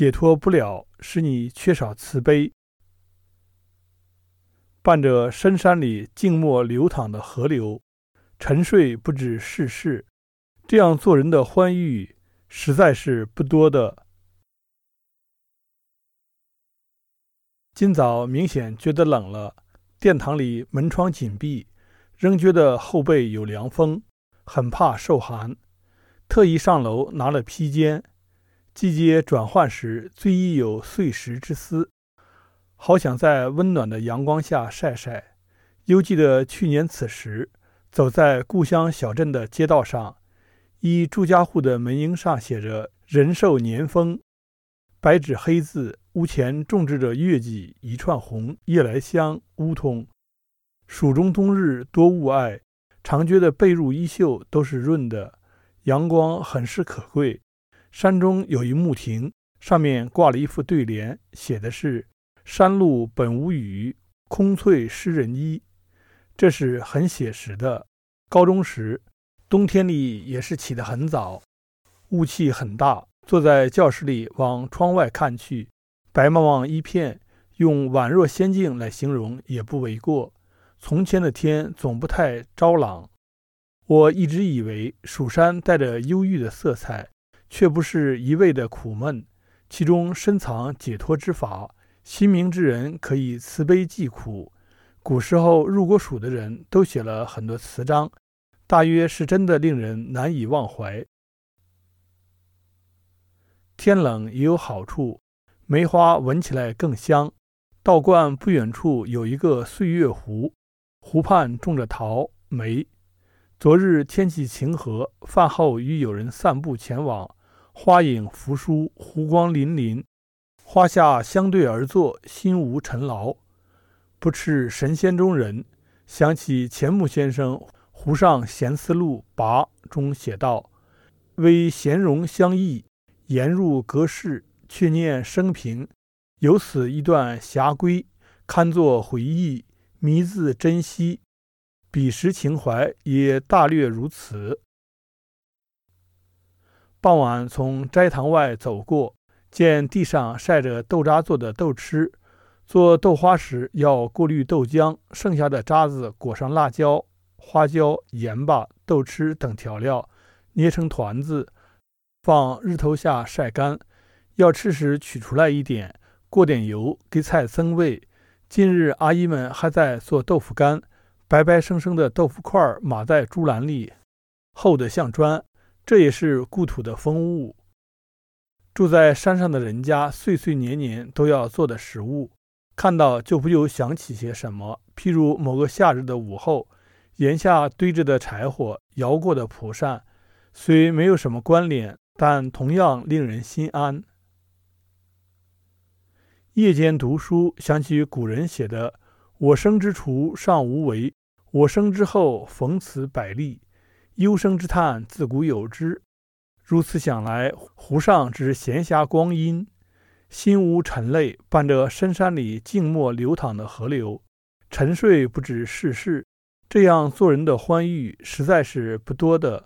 解脱不了，使你缺少慈悲。伴着深山里静默流淌的河流，沉睡不止世事，这样做人的欢愉实在是不多的。今早明显觉得冷了，殿堂里门窗紧闭，仍觉得后背有凉风，很怕受寒，特意上楼拿了披肩。季节转换时，最易有碎石之思，好想在温暖的阳光下晒晒。犹记得去年此时，走在故乡小镇的街道上，一住家户的门楹上写着“人寿年丰”，白纸黑字。屋前种植着月季、一串红、夜来香、乌桐。蜀中冬日多雾霭，常觉得被褥衣袖都是润的，阳光很是可贵。山中有一木亭，上面挂了一副对联，写的是“山路本无雨，空翠湿人衣”，这是很写实的。高中时，冬天里也是起得很早，雾气很大，坐在教室里往窗外看去。白茫茫一片，用宛若仙境来形容也不为过。从前的天总不太昭朗，我一直以为蜀山带着忧郁的色彩，却不是一味的苦闷，其中深藏解脱之法。心明之人可以慈悲济苦。古时候入过蜀的人都写了很多词章，大约是真的令人难以忘怀。天冷也有好处。梅花闻起来更香。道观不远处有一个岁月湖，湖畔种着桃梅。昨日天气晴和，饭后与友人散步前往，花影扶疏，湖光粼粼。花下相对而坐，心无尘劳。不啻神仙中人，想起钱穆先生《湖上闲思录跋》中写道：“微闲容相忆，言入隔世。”却念生平，有此一段霞归，堪作回忆，弥自珍惜。彼时情怀也大略如此。傍晚从斋堂外走过，见地上晒着豆渣做的豆豉。做豆花时要过滤豆浆，剩下的渣子裹上辣椒、花椒、盐巴、豆豉等调料，捏成团子，放日头下晒干。要吃时取出来一点，过点油，给菜增味。近日阿姨们还在做豆腐干，白白生生的豆腐块码在竹篮里，厚得像砖。这也是故土的风物。住在山上的人家，岁岁年年都要做的食物，看到就不由想起些什么。譬如某个夏日的午后，檐下堆着的柴火，摇过的蒲扇，虽没有什么关联，但同样令人心安。夜间读书，想起古人写的“我生之初尚无为，我生之后逢此百利，幽生之叹自古有之。”如此想来，湖上之闲暇光阴，心无尘累，伴着深山里静默流淌的河流，沉睡不知世事，这样做人的欢愉实在是不多的。